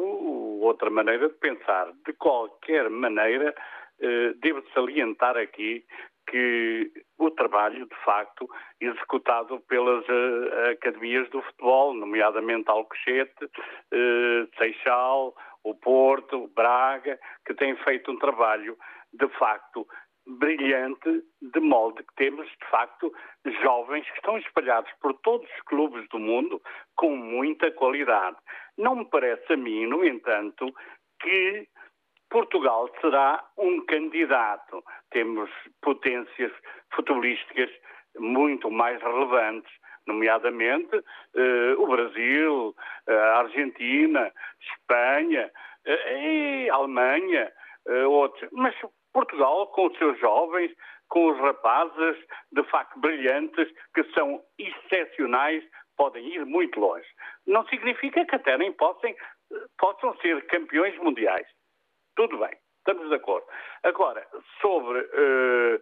outra maneira de pensar. De qualquer maneira, eh, devo salientar aqui que o trabalho, de facto, executado pelas uh, academias do futebol, nomeadamente Alcochete, uh, Seixal, o Porto, Braga, que têm feito um trabalho, de facto, brilhante, de modo que temos, de facto, jovens que estão espalhados por todos os clubes do mundo com muita qualidade. Não me parece a mim, no entanto, que Portugal será um candidato. Temos potências futebolísticas muito mais relevantes, nomeadamente eh, o Brasil, a Argentina, Espanha, eh, Alemanha, eh, outros. Mas Portugal, com os seus jovens, com os rapazes, de facto brilhantes, que são excepcionais, podem ir muito longe. Não significa que até nem possam, possam ser campeões mundiais. Tudo bem, estamos de acordo. Agora, sobre, uh,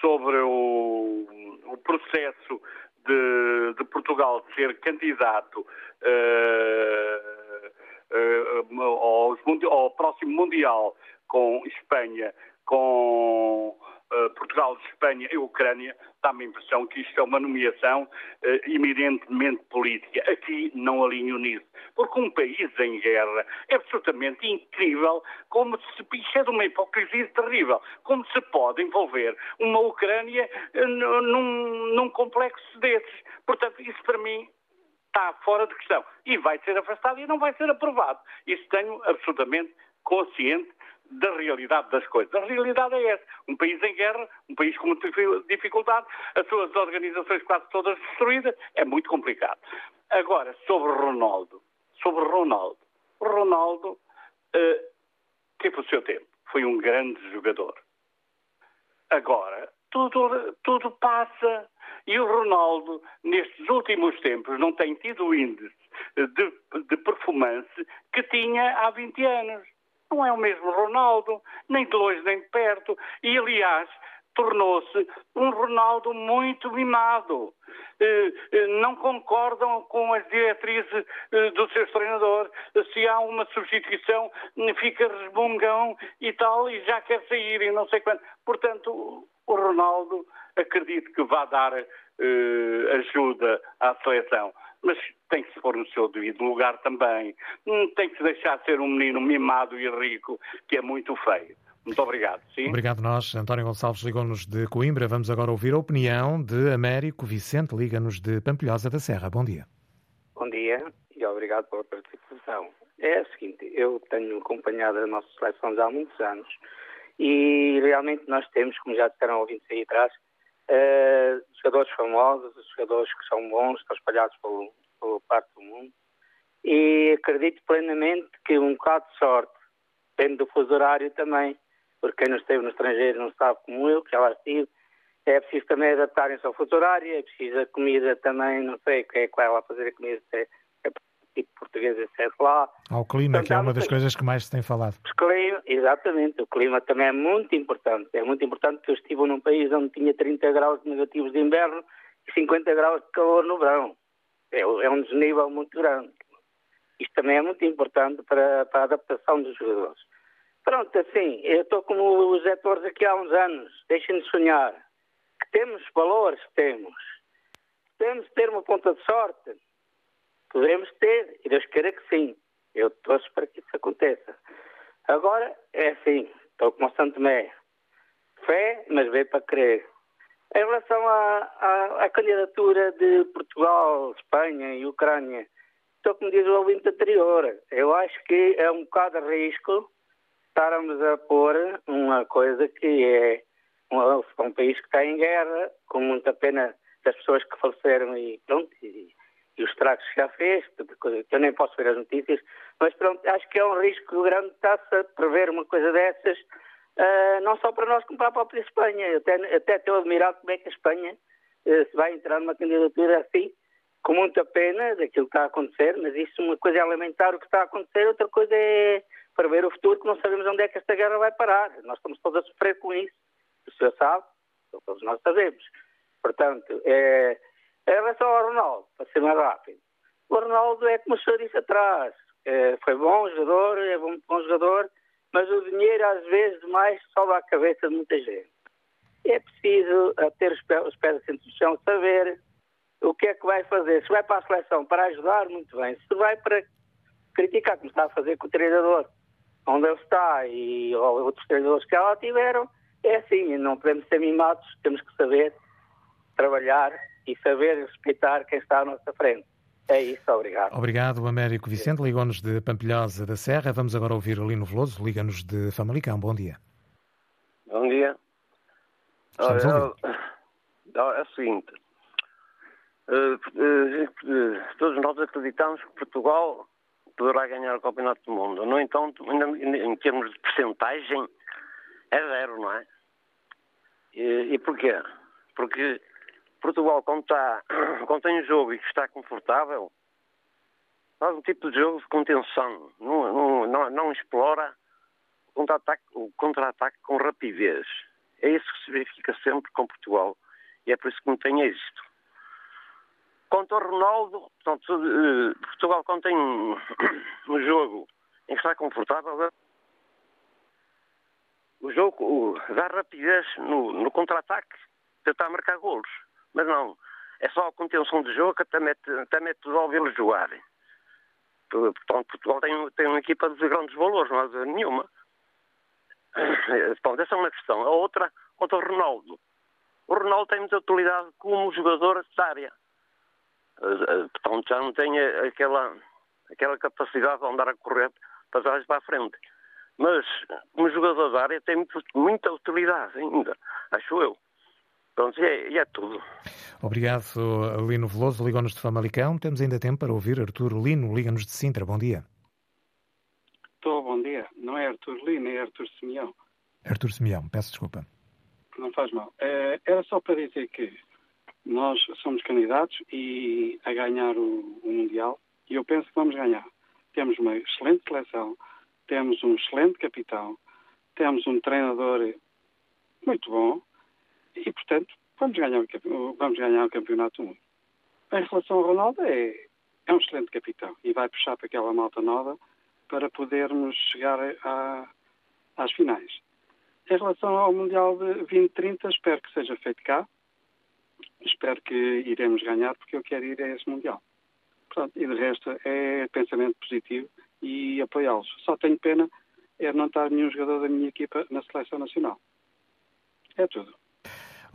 sobre o, o processo de, de, Portugal ser candidato uh, uh, aos, ao próximo Mundial com Espanha, com uh, Portugal, Espanha e Ucrânia, dá-me a impressão que isto é uma nomeação uh, eminentemente política. Aqui não alinho nisso. Porque um país em guerra é absolutamente incrível como se. Isto é de uma hipocrisia terrível. Como se pode envolver uma Ucrânia uh, num, num complexo desses. Portanto, isso para mim está fora de questão. E vai ser afastado e não vai ser aprovado. Isso tenho absolutamente consciente da realidade das coisas. A realidade é essa. Um país em guerra, um país com muita dificuldade, as suas organizações quase todas destruídas, é muito complicado. Agora, sobre Ronaldo. Sobre Ronaldo. Ronaldo uh, teve o seu tempo. Foi um grande jogador. Agora, tudo, tudo passa. E o Ronaldo, nestes últimos tempos, não tem tido o índice de, de performance que tinha há 20 anos não é o mesmo Ronaldo, nem de longe nem de perto. E, aliás, tornou-se um Ronaldo muito mimado. Eh, eh, não concordam com as diretrizes eh, do seu treinador. Se há uma substituição, fica resmungão e tal, e já quer sair e não sei quando. Portanto, o Ronaldo acredito que vai dar ajuda à seleção mas tem que se pôr no seu devido lugar também. Hum, tem que se deixar de ser um menino mimado e rico, que é muito feio. Muito obrigado. Sim? Obrigado nós. António Gonçalves ligou-nos de Coimbra. Vamos agora ouvir a opinião de Américo Vicente, liga-nos de Pampilhosa da Serra. Bom dia. Bom dia e obrigado pela participação. É o seguinte, eu tenho acompanhado a nossa seleção já há muitos anos e realmente nós temos, como já disseram ouvintes aí atrás, uh, jogadores famosos, jogadores que são bons, estão espalhados pelo, pela parte do mundo. E acredito plenamente que um bocado de sorte, depende do fuso horário também, porque quem não esteve no estrangeiro não sabe como eu, que já lá estive, é preciso também adaptarem-se ao fuso horário, é preciso a comida também, não sei quem é que vai lá fazer a comida, se é, é tipo português, se é lá. Ao clima, que é uma das coisas que mais se tem falado. Exatamente, o clima também é muito importante. É muito importante que eu estive num país onde tinha 30 graus negativos de inverno e 50 graus de calor no verão. É, é um desnível muito grande. Isto também é muito importante para, para a adaptação dos jogadores. Pronto, assim, eu estou como os atores aqui há uns anos. Deixem-nos sonhar. Que temos valores, temos. De ter uma ponta de sorte Poderemos ter, e Deus queira que sim. Eu torço para que isso aconteça. Agora, é assim, estou como Santo Mé. Fé, mas veio para crer. Em relação à, à, à, candidatura de Portugal, Espanha e Ucrânia, estou como diz o ouvinte anterior. Eu acho que é um bocado de risco estarmos a pôr uma coisa que é um, um país que está em guerra, com muita pena das pessoas que faleceram e pronto, e, e os estragos que já fez, que eu nem posso ver as notícias, mas pronto, acho que é um risco grande estar-se a prever uma coisa dessas, uh, não só para nós como para a própria Espanha. Eu até, até estou admirado como é que a Espanha uh, se vai entrar numa candidatura assim, com muita pena daquilo que está a acontecer, mas isso uma coisa é lamentar o que está a acontecer, outra coisa é prever o futuro, que não sabemos onde é que esta guerra vai parar. Nós estamos todos a sofrer com isso. O senhor sabe, todos nós sabemos. Portanto, é em relação ao Ronaldo, para ser mais rápido, o Ronaldo é como o senhor disse atrás, é, foi bom jogador, é bom, bom jogador, mas o dinheiro às vezes mais sobe à cabeça de muita gente. É preciso ter os pés, os pés assim do chão, saber o que é que vai fazer. Se vai para a seleção para ajudar, muito bem. Se vai para criticar, como está a fazer com o treinador, onde ele está e outros treinadores que lá tiveram, é assim, não podemos ser mimados, temos que saber trabalhar e saber respeitar quem está à nossa frente. É isso, obrigado. Obrigado, Américo Vicente. Ligou-nos de Pampilhosa da Serra. Vamos agora ouvir o Lino Veloso. Liga-nos de Famalicão. Bom dia. Bom dia. Estamos Olha, é o seguinte. Uh, uh, uh, todos nós acreditamos que Portugal poderá ganhar o Campeonato do Mundo. No entanto, em termos de percentagem, é zero, não é? E, e porquê? Porque Portugal, quando, está, (clears throat) quando tem um jogo e que está confortável, faz um tipo de jogo de contenção, não, não, não, não explora o contra-ataque contra com rapidez. É isso que se verifica sempre com Portugal e é por isso que não tem êxito. Quanto ao Ronaldo, portanto, eh, Portugal quando tem um, (clears throat) um jogo em que está confortável, o jogo o, dá rapidez no, no contra-ataque, tentar marcar golos. Mas não, é só a contenção de jogo que mete ao vê-los jogar. Portanto, Portugal tem, tem uma equipa de grandes valores, mas nenhuma. Bom, essa é uma questão. A outra, quanto ao Ronaldo. O Ronaldo tem muita utilidade como jogador da área. Eh, eh, portanto, já não tem aquela, aquela capacidade de andar a correr para trás e para a frente. Mas, como jogador da área, tem muito, muita utilidade ainda, acho eu. Pronto, e é, e é, tudo. Obrigado, Lino Veloso. Ligou-nos de Famalicão. Temos ainda tempo para ouvir Arturo Lino. Liga-nos de Sintra. Bom dia. Estou, bom dia. Não é Arturo Lino, é Arturo Simeão. Arturo Simeão, peço desculpa. Não faz mal. É, era só para dizer que nós somos candidatos e a ganhar o, o Mundial e eu penso que vamos ganhar. Temos uma excelente seleção, temos um excelente capitão, temos um treinador muito bom e, portanto, vamos ganhar o, vamos ganhar o campeonato do mundo. Em relação ao Ronaldo, é, é um excelente capitão e vai puxar para aquela malta nova para podermos chegar a, às finais. Em relação ao Mundial de 2030, espero que seja feito cá. Espero que iremos ganhar, porque eu quero ir a esse Mundial. Pronto, e de resto é pensamento positivo e apoiá-los. Só tenho pena é não estar nenhum jogador da minha equipa na seleção nacional. É tudo.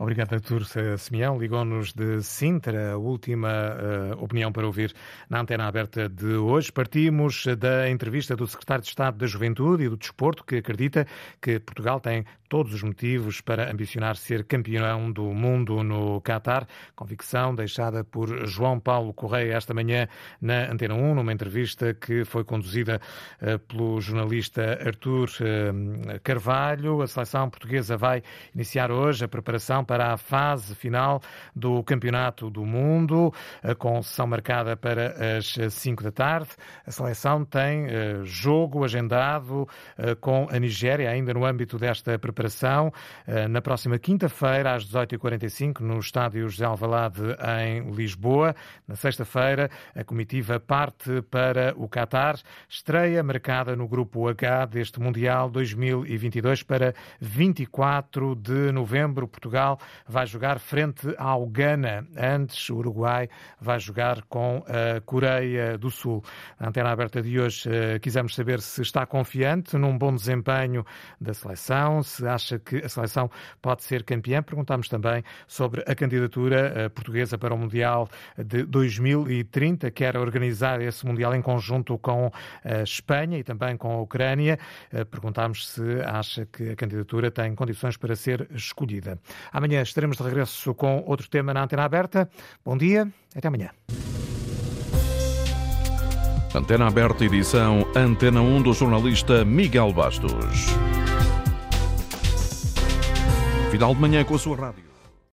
Obrigado, Artur Simeão. Ligou-nos de Sintra, a última uh, opinião para ouvir na antena aberta de hoje. Partimos da entrevista do Secretário de Estado da Juventude e do Desporto, que acredita que Portugal tem todos os motivos para ambicionar ser campeão do mundo no Qatar. Convicção deixada por João Paulo Correia esta manhã na Antena 1, numa entrevista que foi conduzida uh, pelo jornalista Artur uh, Carvalho. A seleção portuguesa vai iniciar hoje a preparação para a fase final do Campeonato do Mundo, com sessão marcada para as 5 da tarde. A seleção tem eh, jogo agendado eh, com a Nigéria, ainda no âmbito desta preparação, eh, na próxima quinta-feira, às 18h45, no estádio José Alvalade, em Lisboa. Na sexta-feira, a comitiva parte para o Qatar, estreia marcada no Grupo H deste Mundial 2022 para 24 de novembro. Portugal vai jogar frente ao Ghana. Antes, o Uruguai vai jogar com a Coreia do Sul. Na antena aberta de hoje, eh, quisemos saber se está confiante num bom desempenho da seleção, se acha que a seleção pode ser campeã. Perguntámos também sobre a candidatura eh, portuguesa para o Mundial de 2030, quer organizar esse Mundial em conjunto com a Espanha e também com a Ucrânia. Eh, perguntámos se acha que a candidatura tem condições para ser escolhida. Amanhã estaremos de regresso com outro tema na Antena Aberta. Bom dia, até amanhã. Antena Aberta, edição Antena 1 do jornalista Miguel Bastos. Final de manhã com a sua rádio.